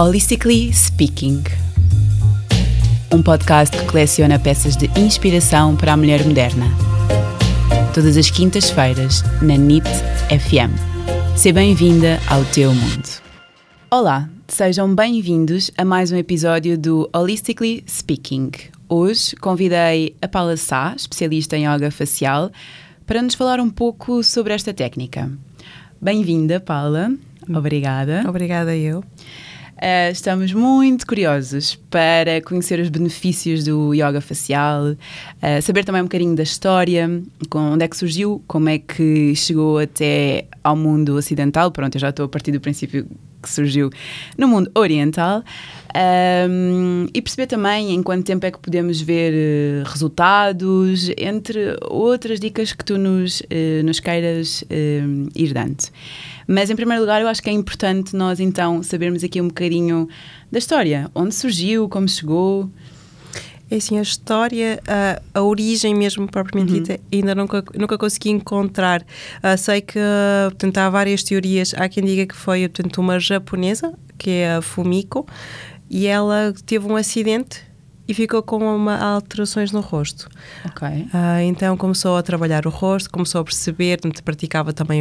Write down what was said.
Holistically Speaking, um podcast que coleciona peças de inspiração para a mulher moderna. Todas as quintas-feiras, na NIT FM. Seja bem-vinda ao teu mundo. Olá, sejam bem-vindos a mais um episódio do Holistically Speaking. Hoje convidei a Paula Sá, especialista em yoga facial, para nos falar um pouco sobre esta técnica. Bem-vinda, Paula. Obrigada. Obrigada eu. Uh, estamos muito curiosos para conhecer os benefícios do yoga facial, uh, saber também um bocadinho da história, com onde é que surgiu, como é que chegou até ao mundo ocidental. Pronto, eu já estou a partir do princípio que surgiu no mundo oriental um, e perceber também em quanto tempo é que podemos ver uh, resultados, entre outras dicas que tu nos, uh, nos queiras uh, ir dando. Mas em primeiro lugar, eu acho que é importante nós então sabermos aqui um bocadinho da história, onde surgiu, como chegou. É assim, a história, a, a origem mesmo propriamente uhum. dita, ainda nunca, nunca consegui encontrar. Uh, sei que portanto, há várias teorias. Há quem diga que foi portanto, uma japonesa, que é a Fumiko, e ela teve um acidente e ficou com uma, alterações no rosto. Uh, então começou a trabalhar o rosto, começou a perceber, portanto, praticava também